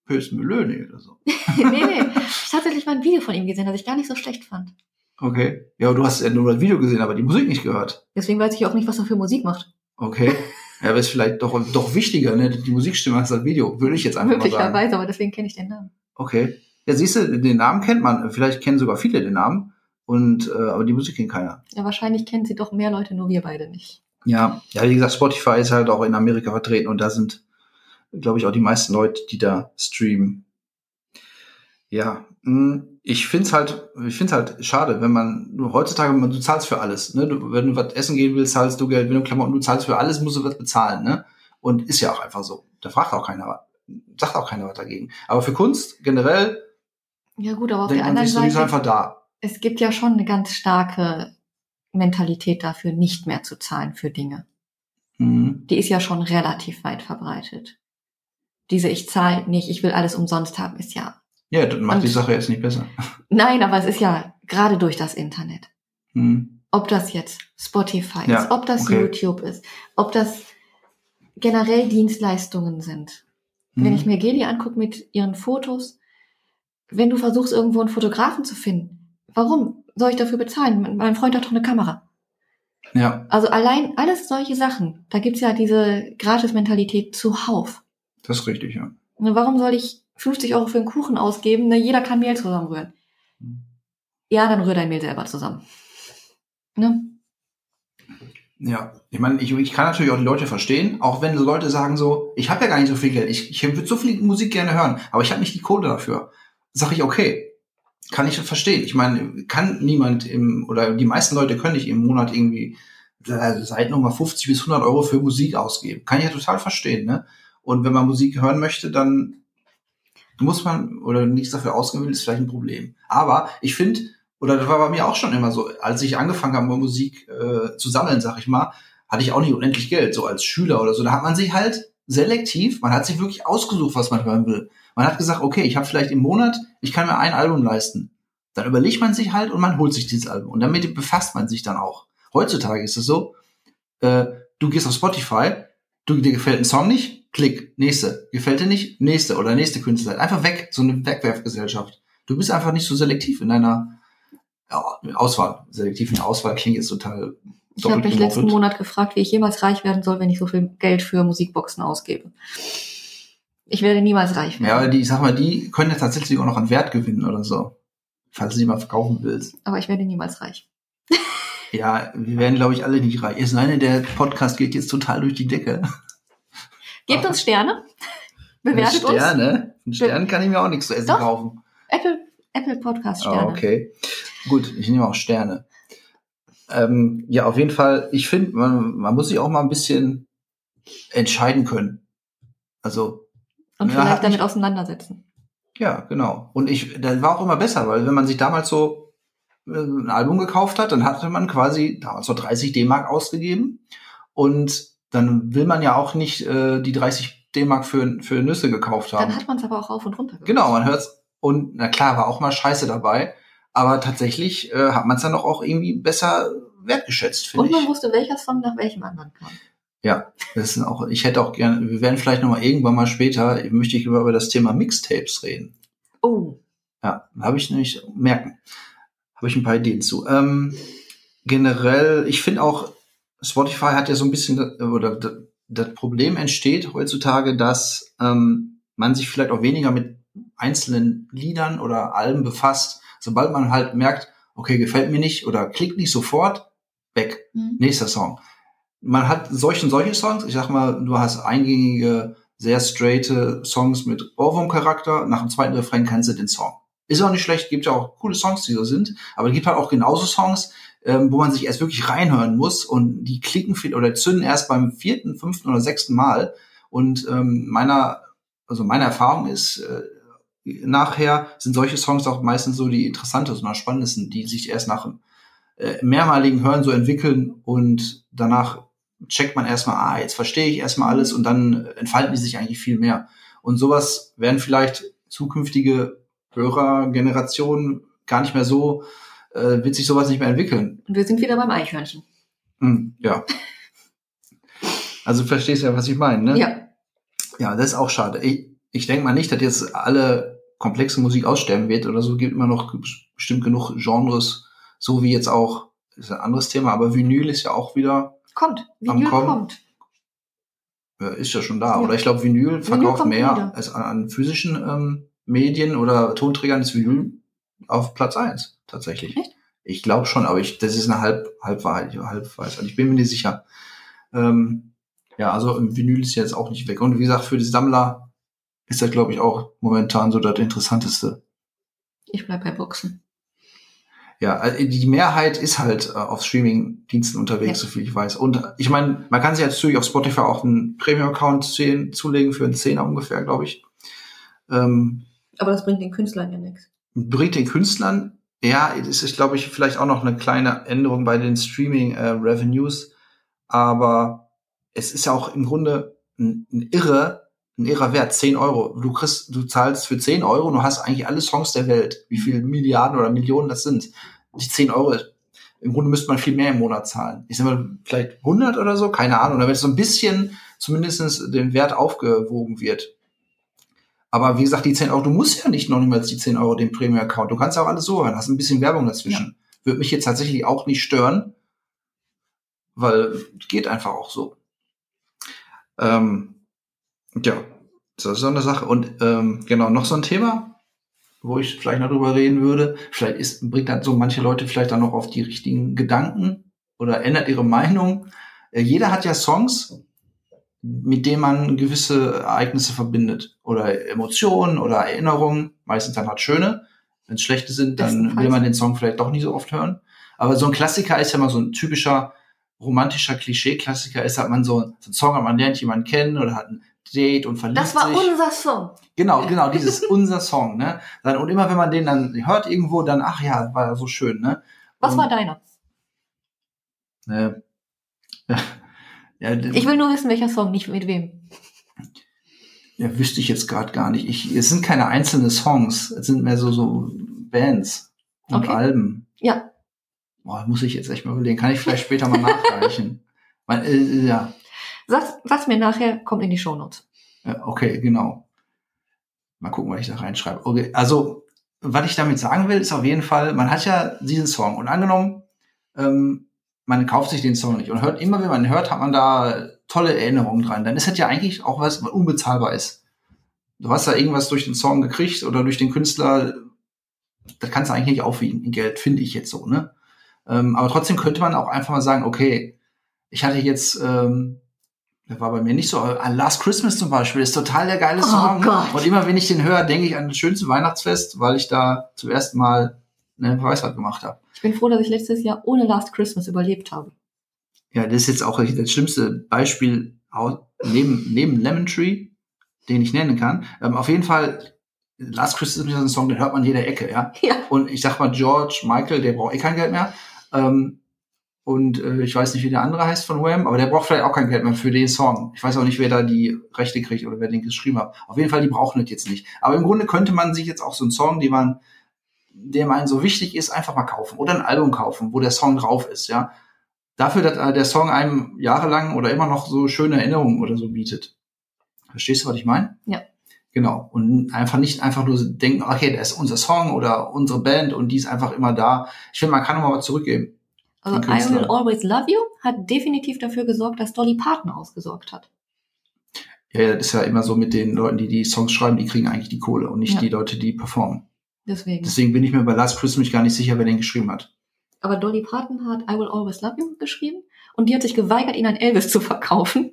Post Malone oder so. nee, nee. Ich habe tatsächlich mal ein Video von ihm gesehen, das ich gar nicht so schlecht fand. Okay. Ja, du hast ja nur das Video gesehen, aber die Musik nicht gehört. Deswegen weiß ich auch nicht, was er für Musik macht. Okay. Ja, aber ist vielleicht doch, doch wichtiger, ne? Die Musikstimme als das Video, würde ich jetzt einfach mal sagen. Möglicherweise, aber deswegen kenne ich den Namen. Okay. Ja, siehst du, den Namen kennt man. Vielleicht kennen sogar viele den Namen. Und, äh, aber die Musik kennt keiner. Ja, wahrscheinlich kennen sie doch mehr Leute, nur wir beide nicht. Ja, ja, wie gesagt, Spotify ist halt auch in Amerika vertreten und da sind, glaube ich, auch die meisten Leute, die da streamen. Ja, mh, ich find's halt, ich find's halt schade, wenn man nur heutzutage, man, du zahlst für alles, ne? Du, wenn du was essen gehen willst, zahlst du Geld, wenn du Klamotten, du zahlst für alles, musst du was bezahlen, ne? Und ist ja auch einfach so. Da fragt auch keiner, sagt auch keiner was dagegen. Aber für Kunst generell Ja gut, aber auf der anderen sich so, Seite, einfach da. es gibt ja schon eine ganz starke Mentalität dafür, nicht mehr zu zahlen für Dinge. Mhm. Die ist ja schon relativ weit verbreitet. Diese ich zahle nicht, ich will alles umsonst haben, ist ja. Ja, das macht Und- die Sache jetzt nicht besser. Nein, aber es ist ja gerade durch das Internet. Mhm. Ob das jetzt Spotify Ja, ist, ob das okay. YouTube ist, ob das generell Dienstleistungen sind. Mhm. Wenn ich mir Geli angucke mit ihren Fotos, wenn du versuchst, irgendwo einen Fotografen zu finden, warum soll ich dafür bezahlen? Mein Freund hat doch eine Kamera. Ja, Also allein alles solche Sachen. Da gibt's ja diese Gratis-Mentalität zuhauf. das ist richtig, ja. Ne, Warum soll ich 50 Euro für einen Kuchen ausgeben? Ne, jeder kann Mehl zusammenrühren. Hm. Ja, dann rühr dein Mehl selber zusammen. Ne? Ja, ich meine, ich, ich kann natürlich auch die Leute verstehen, auch wenn Leute sagen so, ich habe ja gar nicht so viel Geld, ich, ich würde so viel Musik gerne hören, aber ich habe nicht die Kohle dafür. Sag ich, okay, kann ich verstehen. Ich meine, kann niemand im, oder die meisten Leute können nicht im Monat irgendwie äh, seit nochmal 50 bis 100 Euro für Musik ausgeben. Kann ich ja total verstehen, ne? Und wenn man Musik hören möchte, dann muss man oder nichts dafür ausgeben will, ist vielleicht ein Problem. Aber ich finde, oder das war bei mir auch schon immer so, als ich angefangen habe, Musik äh, zu sammeln, sag ich mal, hatte ich auch nicht unendlich Geld, so als Schüler oder so. Da hat man sich halt selektiv, man hat sich wirklich ausgesucht, was man hören will. Man hat gesagt, okay, ich habe vielleicht im Monat, ich kann mir ein Album leisten. Dann überlegt man sich halt und man holt sich dieses Album. Und damit befasst man sich dann auch. Heutzutage ist es so, äh, du gehst auf Spotify, du, dir gefällt ein Song nicht, klick, nächste. Gefällt dir nicht, nächste oder nächste Künstler. Einfach weg, so eine Wegwerfgesellschaft. Du bist einfach nicht so selektiv in deiner ja, Auswahl. Selektiv in der Auswahl klingt jetzt total Ich habe mich letzten Monat gefragt, wie ich jemals reich werden soll, wenn ich so viel Geld für Musikboxen ausgebe. Ich werde niemals reich Ja, werden. aber die, ich sag mal, die können ja tatsächlich auch noch an Wert gewinnen oder so. Falls du die mal verkaufen willst. Aber ich werde niemals reich. Ja, wir werden, glaube ich, alle nicht reich. Es sei denn, der Podcast geht jetzt total durch die Decke. Gebt uns Sterne. Bewertet uns. Sterne? Einen Stern kann ich mir auch nichts zu essen Doch. kaufen. Apple, Apple Podcast Sterne. okay. Gut, ich nehme auch Sterne. Ähm, ja, auf jeden Fall, ich finde, man, man muss sich auch mal ein bisschen entscheiden können. Also, Und vielleicht damit mich- auseinandersetzen. Ja, genau. Und ich, das war auch immer besser, weil wenn man sich damals so äh, ein Album gekauft hat, dann hatte man quasi damals so 30 D-Mark ausgegeben und dann will man ja auch nicht äh, die 30 D-Mark für, für Nüsse gekauft haben. Dann hat man es aber auch rauf und runter gehört. Genau, man hört's und na klar, war auch mal Scheiße dabei, aber tatsächlich äh, hat man es dann doch auch irgendwie besser wertgeschätzt, finde Und man ich. wusste, welcher Song nach welchem anderen kam. Ja, das ist auch, ich hätte auch gerne, wir werden vielleicht noch mal irgendwann mal später, möchte ich über, über das Thema Mixtapes reden. Oh, Ja, habe ich nämlich merken. Habe ich ein paar Ideen zu. Ähm, generell, ich finde auch, Spotify hat ja so ein bisschen, oder das, Problem entsteht heutzutage, dass ähm, man sich vielleicht auch weniger mit einzelnen Liedern oder Alben befasst. Sobald man halt merkt, okay, gefällt mir nicht oder klickt nicht sofort, weg. hm. Nächster Song. Man hat solche und solche Songs. Ich sag mal, du hast eingängige, sehr straighte Songs mit Ohrwurm-Charakter. Nach dem zweiten Refrain kennst du den Song. Ist auch nicht schlecht, gibt ja auch coole Songs, die so sind. Aber es gibt halt auch genauso Songs, ähm, wo man sich erst wirklich reinhören muss und die klicken viel oder zünden erst beim vierten, fünften oder sechsten Mal. Und ähm, meiner, also meine Erfahrung ist, äh, nachher sind solche Songs auch meistens so die interessantesten oder spannendsten, die sich erst nach äh, mehrmaligen Hören so entwickeln und danach checkt man erstmal, ah, jetzt verstehe ich erstmal alles und dann entfalten die sich eigentlich viel mehr. Und sowas werden vielleicht zukünftige Hörergenerationen gar nicht mehr so, äh, wird sich sowas nicht mehr entwickeln. Und wir sind wieder beim Eichhörnchen. Hm, ja. Also du verstehst ja, was ich meine, ne? Ja. Ja, das ist auch schade. Ich, ich denke mal nicht, dass jetzt alle komplexe Musik aussterben wird oder so. Gibt immer noch bestimmt genug Genres, so wie jetzt auch, ist ein anderes Thema, aber Vinyl ist ja auch wieder, Kommt. Am Vinyl Kommen. kommt. äh, ist ja schon da. Ja. Oder ich glaube, Vinyl verkauft kommt mehr wieder. als an, an physischen ähm, Medien oder Tonträgern ist Vinyl auf Platz eins tatsächlich. Echt? Ich glaube schon, aber ich, das ist eine Halb, Halbwahrheit, Halbweisheit. Ich bin mir nicht sicher. Ähm, ja, also im Vinyl ist jetzt auch nicht weg. Und wie gesagt, für die Sammler ist das, glaube ich, auch momentan so das Interessanteste. Ich bleib bei Boxen. Ja, also die Mehrheit ist halt äh, auf Streaming-Diensten unterwegs, Ja. so viel ich weiß. Und äh, ich meine, man kann sich jetzt natürlich auf Spotify auch einen Premium-Account zulegen für einen Zehner ungefähr, glaube ich. Ähm, Aber das bringt den Künstlern ja nichts. bringt den Künstlern, ja, es ist, glaube ich, vielleicht auch noch eine kleine Änderung bei den Streaming-Revenues, aber es ist ja auch im Grunde ein, ein irre, ein irrer Wert, 10 Euro. Du kriegst, du zahlst für 10 Euro und du hast eigentlich alle Songs der Welt. Wie viele Milliarden oder Millionen das sind. Die 10 Euro, im Grunde müsste man viel mehr im Monat zahlen. Ich sag mal, vielleicht 100 oder so, keine Ahnung, damit so ein bisschen zumindest den Wert aufgewogen wird. Aber wie gesagt, die 10 Euro, du musst ja nicht noch niemals die 10 Euro den Premium-Account. Du kannst auch alles so hören, hast ein bisschen Werbung dazwischen. Würde mich jetzt tatsächlich auch nicht stören, weil geht einfach auch so. Ähm, ja, das ist so eine Sache. Und ähm, genau, noch so ein Thema, wo ich vielleicht noch drüber reden würde. Vielleicht ist, bringt dann so manche Leute vielleicht dann noch auf die richtigen Gedanken oder ändert ihre Meinung. Äh, jeder hat ja Songs, mit denen man gewisse Ereignisse verbindet oder Emotionen oder Erinnerungen. Meistens dann halt schöne. Wenn es schlechte sind, dann will man den Song vielleicht doch nie so oft hören. Aber so ein Klassiker ist ja mal so ein typischer romantischer Klischee-Klassiker ist, hat man so, so einen Song, man lernt jemanden kennen oder hat ein Date und verliebt Das war sich. unser Song. Genau, genau, dieses unser Song, ne? Dann, und immer wenn man den dann hört irgendwo, dann, ach ja, war ja so schön, ne? Was und, war deiner? Äh, ja, Ich will nur wissen, welcher Song, nicht mit wem. ja, wüsste ich jetzt gerade gar nicht. Ich, es sind keine einzelnen Songs, es sind mehr so, so Bands und Okay. Alben. Ja. Boah, muss ich jetzt echt mal überlegen. Kann ich vielleicht später mal nachreichen. Weil, äh, ja, Sag's, sag's mir nachher, kommt in die Shownotes. Ja, okay, genau. Mal gucken, was ich da reinschreibe. Okay, also, was ich damit sagen will, ist auf jeden Fall, man hat ja diesen Song und angenommen, ähm, man kauft sich den Song nicht und hört immer, wenn man hört, hat man da tolle Erinnerungen dran. Dann ist das ja eigentlich auch was, was unbezahlbar ist. Du hast da irgendwas durch den Song gekriegt oder durch den Künstler, das kannst du eigentlich nicht aufwiegen in Geld, finde ich jetzt so, ne? Ähm, aber trotzdem könnte man auch einfach mal sagen, okay, ich hatte jetzt, ähm, das war bei mir nicht so, aber Last Christmas zum Beispiel ist total der geile Oh Song. Gott. Und immer wenn ich den höre, denke ich an das schönste Weihnachtsfest, weil ich da zum ersten Mal eine Preisfahrt gemacht habe. Ich bin froh, dass ich letztes Jahr ohne Last Christmas überlebt habe. Ja, das ist jetzt auch das schlimmste Beispiel neben, neben Lemon Tree, den ich nennen kann. Ähm, auf jeden Fall, Last Christmas ist ein Song, den hört man in jeder Ecke, ja. Ja. Und ich sag mal, George, Michael, der braucht eh kein Geld mehr. Ähm, und äh, ich weiß nicht, wie der andere heißt von Wham, aber der braucht vielleicht auch kein Geld mehr für den Song. Ich weiß auch nicht, wer da die Rechte kriegt oder wer den geschrieben hat. Auf jeden Fall, die brauchen das jetzt nicht. Aber im Grunde könnte man sich jetzt auch so einen Song, den man, der einem so wichtig ist, einfach mal kaufen. Oder ein Album kaufen, wo der Song drauf ist, ja. Dafür, dass äh, der Song einem jahrelang oder immer noch so schöne Erinnerungen oder so bietet. Verstehst du, was ich meine? Ja. Genau. Und einfach nicht einfach nur denken, okay, der ist unser Song oder unsere Band und die ist einfach immer da. Ich finde, man kann noch mal was zurückgeben. Also I. Will Always Love You hat definitiv dafür gesorgt, dass Dolly Parton ausgesorgt hat. Ja, ja, das ist ja immer so mit den Leuten, die die Songs schreiben, die kriegen eigentlich die Kohle und nicht Ja. die Leute, die performen. Deswegen. Deswegen bin ich mir bei Last Christmas gar nicht sicher, wer den geschrieben hat. Aber Dolly Parton hat I Will Always Love You geschrieben und die hat sich geweigert, ihn an Elvis zu verkaufen.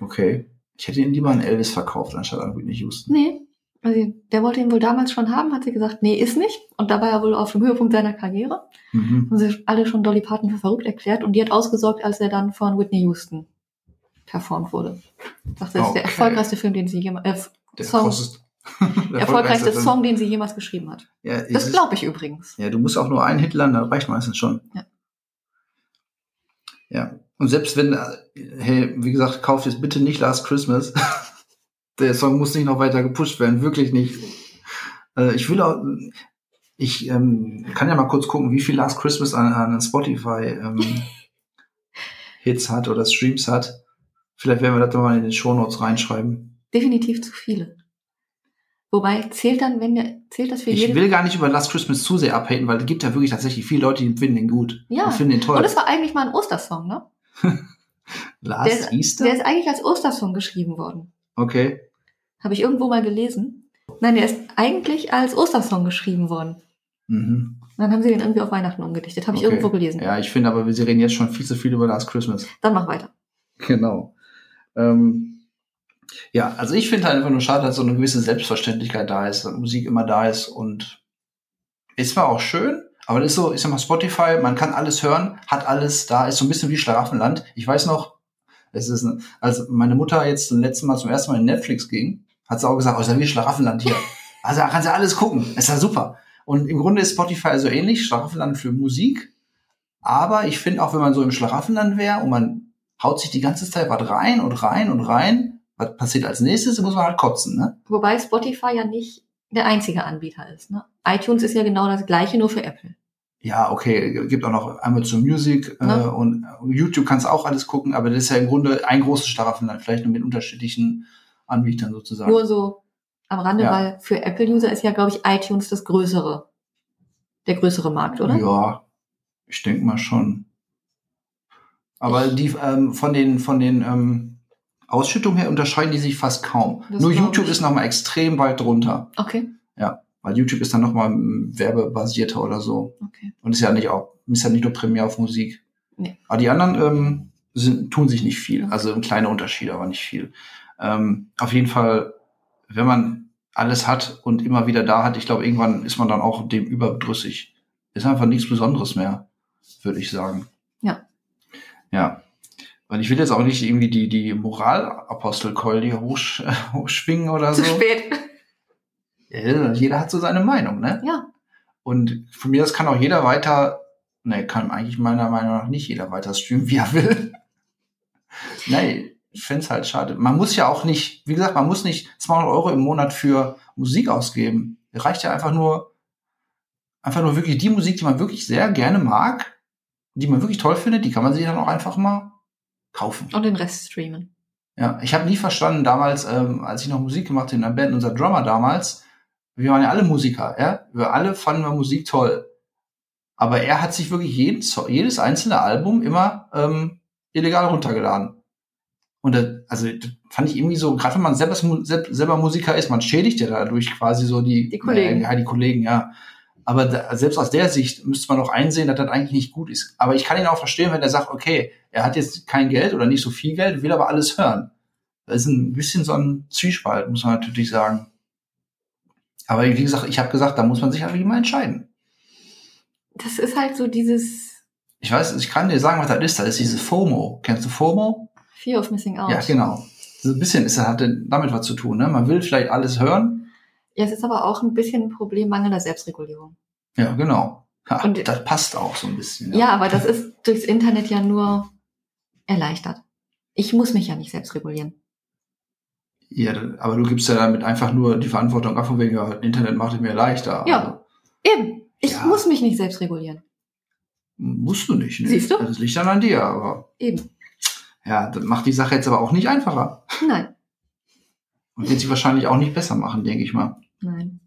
Okay. Ich hätte ihn lieber an Elvis verkauft, anstatt an Whitney Houston. Nee. Also der wollte ihn wohl damals schon haben, hat sie gesagt, nee, ist nicht. Und da war er wohl auf dem Höhepunkt seiner Karriere. Mhm. Haben sie alle schon Dolly Parton für verrückt erklärt und die hat ausgesorgt, als er dann von Whitney Houston performt wurde. Dachte, das ist der Okay. erfolgreichste Film, den sie jemals, äh, Der Song. erfolgreichste. Song, den sie jemals geschrieben hat. Ja, Das glaube ich übrigens. Ja, du musst auch nur einen Hit landen, dann reicht meistens schon. Ja. Ja. Und selbst wenn, äh, hey, wie gesagt, kauft jetzt bitte nicht Last Christmas. Der Song muss nicht noch weiter gepusht werden, wirklich nicht. Äh, ich will auch, ich ähm, kann ja mal kurz gucken, wie viel Last Christmas an, an Spotify ähm, Hits hat oder Streams hat. Vielleicht werden wir das doch mal in den Shownotes reinschreiben. Definitiv zu viele. Wobei zählt dann, wenn der, zählt das für Ich jede. will gar nicht über Last Christmas zu sehr abhaten, weil es gibt ja wirklich tatsächlich viele Leute, die finden den gut. Ja. Und finden den toll. Und es war eigentlich mal ein Ostersong, ne? Last der, ist, Easter? der ist eigentlich als Ostersong geschrieben worden. Okay. Habe ich irgendwo mal gelesen. Nein, der ist eigentlich als Ostersong geschrieben worden. Mhm. Dann haben sie den irgendwie auf Weihnachten umgedichtet. Habe ich Okay. irgendwo gelesen. Ja, ich finde aber, wir reden jetzt schon viel zu viel über Last Christmas. Dann mach weiter. Genau. Ähm, ja, also ich finde halt einfach nur schade, dass so eine gewisse Selbstverständlichkeit da ist, dass Musik immer da ist und ist zwar auch schön, aber das ist so, ich sag mal, Spotify, man kann alles hören, hat alles da, ist so ein bisschen wie Schlafenland. Ich weiß noch, es ist, als meine Mutter jetzt zum letzten Mal zum ersten Mal in Netflix ging, hat sie auch gesagt, oh, ist ja wie Schlafenland hier. Also da kannst du alles gucken, ist ja super. Und im Grunde ist Spotify also ähnlich, Schlafenland für Musik, aber ich finde auch, wenn man so im Schlafenland wäre und man haut sich die ganze Zeit was rein und rein und rein, was passiert als nächstes, muss man halt kotzen, ne? Wobei Spotify ja nicht der einzige Anbieter ist. Ne? iTunes ist ja genau das gleiche, nur für Apple. Ja, okay, gibt auch noch Amazon Music äh, Ne? und YouTube kannst auch alles gucken, aber das ist ja im Grunde ein großes Schlafenland, vielleicht nur mit unterschiedlichen Anbietern sozusagen. Nur so am Rande, Ja. weil für Apple-User ist ja, glaube ich, iTunes das größere, der größere Markt, oder? Ja, ich denke mal schon. Aber die ähm, von den von den ähm, Ausschüttungen her unterscheiden die sich fast kaum. Das Nur YouTube ich. ist noch mal extrem weit drunter, Okay, weil YouTube ist dann noch mal ähm, werbebasierter oder so okay. und ist ja nicht auch ist ja nicht nur Premiere auf Musik. Nee. Aber die anderen ähm, sind, tun sich nicht viel, also ein kleiner Unterschied, aber nicht viel. Ähm, auf jeden Fall, wenn man alles hat und immer wieder da hat, ich glaube, irgendwann ist man dann auch dem überdrüssig. Ist einfach nichts Besonderes mehr, würde ich sagen. Ja. Ja. Und ich will jetzt auch nicht irgendwie die, die Moralapostelkeule hier hochsch hochschwingen oder Zu so. spät. Ja, jeder hat so seine Meinung, ne? Ja. Und von mir, das kann auch jeder weiter, ne, kann eigentlich meiner Meinung nach nicht jeder weiter streamen, wie er will. nee, ich find's halt schade. Man muss ja auch nicht, wie gesagt, man muss nicht 200 Euro im Monat für Musik ausgeben. Reicht ja einfach nur, einfach nur wirklich die Musik, die man wirklich sehr gerne mag, die man wirklich toll findet, die kann man sich dann auch einfach mal kaufen. Und den Rest streamen. Ja, ich habe nie verstanden damals, ähm, als ich noch Musik gemacht habe in der Band, unser Drummer damals, wir waren ja alle Musiker, ja, wir alle fanden wir Musik toll. Aber er hat sich wirklich jeden, jedes einzelne Album immer ähm, illegal runtergeladen. Und das, also das fand ich irgendwie so, gerade wenn man selber, sel- selber Musiker ist, man schädigt ja dadurch quasi so die, Die Kollegen. Äh, ja, die Kollegen, ja. Aber da, selbst aus der Sicht müsste man doch einsehen, dass das eigentlich nicht gut ist. Aber ich kann ihn auch verstehen, wenn er sagt, okay, er hat jetzt kein Geld oder nicht so viel Geld, will aber alles hören. Das ist ein bisschen so ein Zwiespalt, muss man natürlich sagen. Aber wie gesagt, ich habe gesagt, da muss man sich halt immer entscheiden. Das ist halt so dieses Ich weiß, ich kann dir sagen, was das ist. Das ist diese FOMO. Kennst du FOMO? Fear of Missing Out. Ja, genau. So ein bisschen ist, hat damit was zu tun. Ne? Man will vielleicht alles hören. Ja, es ist aber auch ein bisschen ein Problem mangelnder Selbstregulierung. Ja, genau. Ha, Und- das passt auch so ein bisschen. Ja. aber das ist durchs Internet ja nur erleichtert. Ich muss mich ja nicht selbst regulieren. Ja, aber du gibst ja damit einfach nur die Verantwortung ab, von wegen, ja, Internet macht es mir leichter. Ja. Also, Eben. Ich Ja. muss mich nicht selbst regulieren. musst du nicht. Ne? Siehst du? Das liegt dann an dir. Aber Eben. ja, das macht die Sache jetzt aber auch nicht einfacher. Nein. Und wird sie wahrscheinlich auch nicht besser machen, denke ich mal. Nein.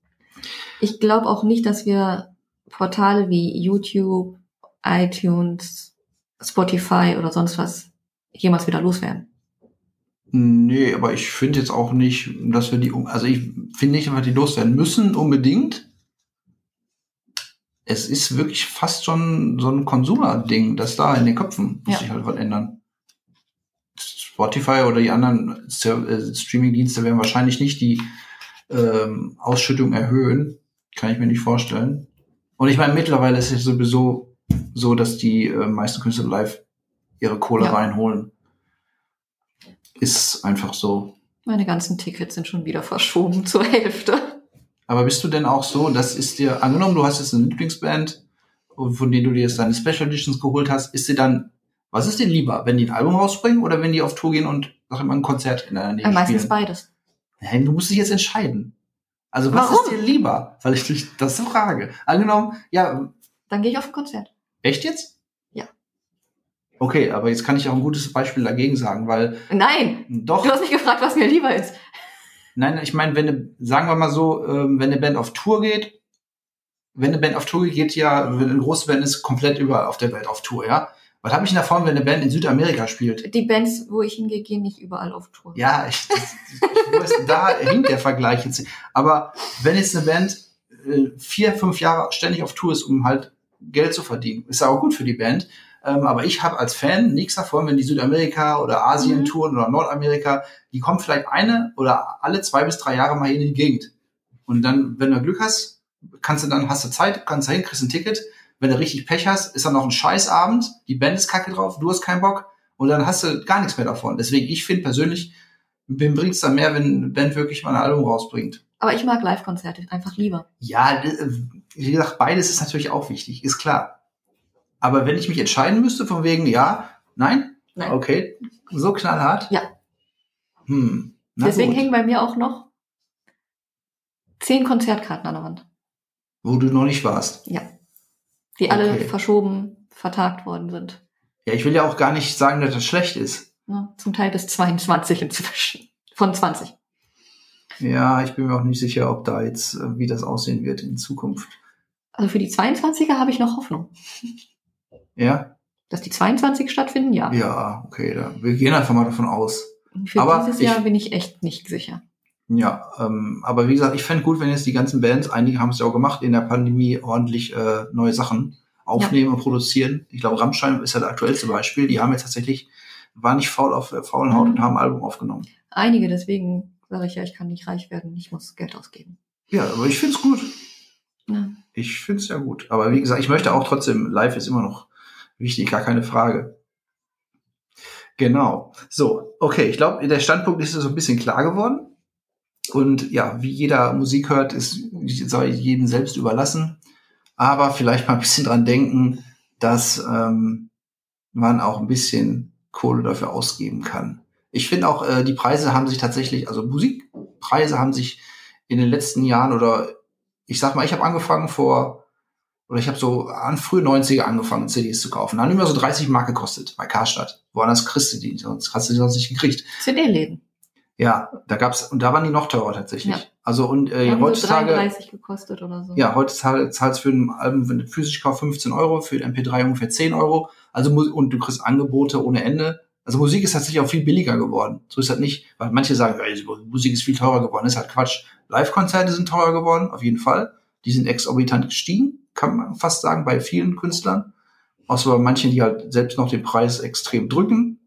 Ich glaube auch nicht, dass wir Portale wie YouTube, iTunes, Spotify oder sonst was jemals wieder loswerden. Nee, aber ich finde jetzt auch nicht, dass wir die, also ich finde nicht, dass wir die loswerden müssen unbedingt. Es ist wirklich fast schon so ein Konsumer-Ding, dass da in den Köpfen muss Ja. sich halt was ändern. Spotify oder die anderen äh, Streaming-Dienste werden wahrscheinlich nicht die ähm, Ausschüttung erhöhen. Kann ich mir nicht vorstellen. Und ich meine, mittlerweile ist es sowieso so, dass die äh, meisten Künstler live ihre Kohle Ja. reinholen. Ist einfach so. Meine ganzen Tickets sind schon wieder verschoben zur Hälfte. Aber bist du denn auch so, das ist dir, angenommen, du hast jetzt eine Lieblingsband, von denen du dir jetzt deine Special Editions geholt hast, ist dir dann, was ist dir lieber, wenn die ein Album rausbringen oder wenn die auf Tour gehen und mal, ein Konzert in deiner Nähe Äh, meistens beides. Nein, du musst dich jetzt entscheiden. Also was Warum? ist dir lieber? Weil ich dich das frage. Angenommen, ja, Dann gehe ich auf ein Konzert. echt jetzt? Ja. Okay, aber jetzt kann ich auch ein gutes Beispiel dagegen sagen, weil Nein! doch. Du hast mich gefragt, was mir lieber ist. Nein, ich meine, wenn eine, sagen wir mal so, ähm, wenn eine Band auf Tour geht, wenn eine Band auf Tour geht, geht ja, wenn eine große Band ist, komplett überall auf der Welt auf Tour, ja. Was habe ich davon, wenn eine Band in Südamerika spielt? Die Bands, wo ich hingehe, gehen nicht überall auf Tour. Ja, ich, das, ich weiß, da hinkt der Vergleich jetzt. Aber wenn jetzt eine Band äh, vier, fünf Jahre ständig auf Tour ist, um halt Geld zu verdienen, ist ja auch gut für die Band. Ähm, aber ich habe als Fan nichts davon, wenn die Südamerika oder Asien Mhm. touren oder Nordamerika, die kommen vielleicht eine oder alle zwei bis drei Jahre mal in die Gegend. Und dann, wenn du Glück hast, kannst du dann, hast du Zeit, kannst du hin, kriegst ein Ticket. Wenn du richtig Pech hast, ist dann noch ein Scheißabend, die Band ist kacke drauf, du hast keinen Bock und dann hast du gar nichts mehr davon. Deswegen, ich finde persönlich, wem bringt's dann mehr, wenn eine Band wirklich mal ein Album rausbringt? Aber ich mag Live-Konzerte einfach lieber. Ja, d- wie gesagt, beides ist natürlich auch wichtig, ist klar. Aber wenn ich mich entscheiden müsste, von wegen, ja, nein, Nein. okay, so knallhart. Ja. Hm. Deswegen gut. hängen bei mir auch noch zehn Konzertkarten an der Wand, Wo du noch nicht warst. Die alle Okay. verschoben, vertagt worden sind. Ja, ich will ja auch gar nicht sagen, dass das schlecht ist. Ja, zum Teil bis 22 inzwischen. Von 20. Ja, ich bin mir auch nicht sicher, ob da jetzt, äh, wie das aussehen wird in Zukunft. Also für die 22er habe ich noch Hoffnung. Ja? Dass die 22 stattfinden, ja. Ja, okay, da, wir gehen einfach mal davon aus. Für Aber dieses ich- Jahr bin ich echt nicht sicher. Ja, ähm, aber wie gesagt, ich fände gut, wenn jetzt die ganzen Bands, einige haben es ja auch gemacht, in der Pandemie ordentlich äh, neue Sachen aufnehmen und produzieren. Ich glaube, Rammstein ist ja das aktuellste Beispiel. Die haben jetzt tatsächlich, war nicht faul auf der faulen Haut Mhm. und haben ein Album aufgenommen. Einige, deswegen sage ich ja, ich kann nicht reich werden, ich muss Geld ausgeben. Ja, aber ich find's gut. Ja. Ich find's ja gut. Aber wie gesagt, ich möchte auch trotzdem, live ist immer noch wichtig, gar keine Frage. Genau. So, okay, ich glaube, der Standpunkt ist so ein bisschen klar geworden. Und ja, wie jeder Musik hört, ist soll jedem selbst überlassen. Aber vielleicht mal ein bisschen dran denken, dass ähm, man auch ein bisschen Kohle dafür ausgeben kann. Ich finde auch, äh, die Preise haben sich tatsächlich, also Musikpreise haben sich in den letzten Jahren oder ich sag mal, ich habe angefangen vor, oder ich habe so an frühe 90er angefangen, CDs zu kaufen. Haben immer so 30 Mark gekostet bei Karstadt. Woanders kriegst du die, sonst hast du die sonst nicht gekriegt. CD-Läden. Ja, da gab's, und da waren die noch teurer tatsächlich. Ja. Also und äh, Haben so heutzutage, 33 gekostet oder so. ja, heutzutage zahlst du für ein Album, wenn du physisch kaufst, 15 Euro, für den MP3 ungefähr 10 Euro. Also und du kriegst Angebote ohne Ende. Also Musik ist tatsächlich auch viel billiger geworden. So ist das nicht, weil manche sagen, ey, Musik ist viel teurer geworden. Das ist halt Quatsch. Live-Konzerte sind teurer geworden, auf jeden Fall. Die sind exorbitant gestiegen, kann man fast sagen, bei vielen Künstlern. Außer bei manchen, die halt selbst noch den Preis extrem drücken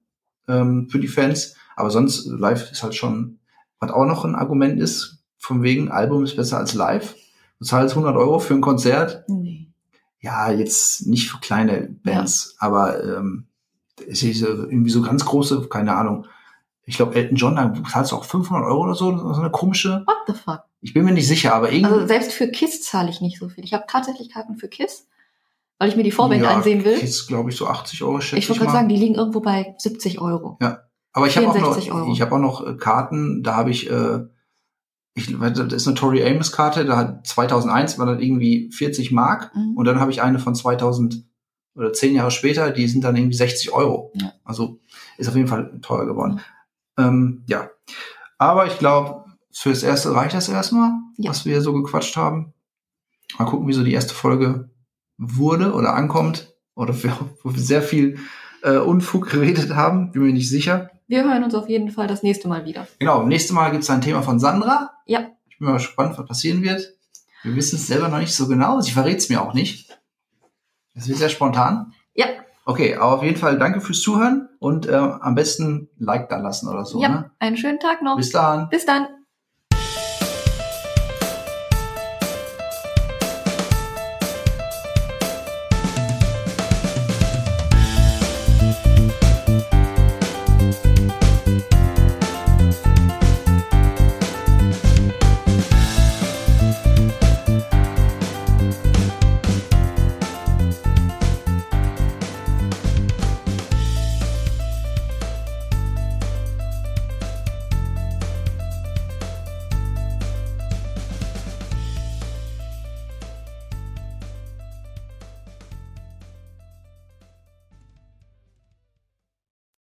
ähm, für die Fans. Aber sonst, live ist halt schon, was auch noch ein Argument ist, von wegen, Album ist besser als live. Du zahlst 100 Euro für ein Konzert. Nee. Ja, jetzt nicht für kleine Bands, aber ähm, es ist irgendwie so ganz große, keine Ahnung. Ich glaube, Elton John, da zahlst du auch 500 Euro oder so, so eine komische. What the fuck? Ich bin mir nicht sicher, aber irgendwie. Also selbst für KISS zahle ich nicht so viel. Ich habe tatsächlich Karten für KISS, weil ich mir die Vorband ja, ansehen will. Jetzt glaube ich so 80 Euro, schätze Ich ich, wollte gerade sagen, die liegen irgendwo bei 70 Euro. Aber ich habe auch noch, 64 Euro. ich habe auch noch äh, Karten, da habe ich, äh, ich, das ist eine Tori Amos Karte, da hat 2001 war das irgendwie 40 Mark Mhm. und dann habe ich eine von 2000 oder zehn Jahre später, die sind dann irgendwie 60 Euro. Ja. Also ist auf jeden Fall teuer geworden. Ähm, ja, aber ich glaube, fürs erste reicht das erstmal, Ja. was wir so gequatscht haben. Mal gucken, wie so die erste Folge wurde oder ankommt oder wir, wo wir sehr viel äh, Unfug geredet haben, bin mir nicht sicher. Wir hören uns auf jeden Fall das nächste Mal wieder. Genau, nächstes Mal gibt es ein Thema von Sandra. Ja. Ich bin mal gespannt, was passieren wird. Wir wissen es selber noch nicht so genau. Sie verrät es mir auch nicht. Das wird sehr spontan. Ja. Okay, aber auf jeden Fall danke fürs Zuhören und äh, am besten Like da lassen oder so. ja, Ne? einen schönen Tag noch. Bis dann. Bis dann.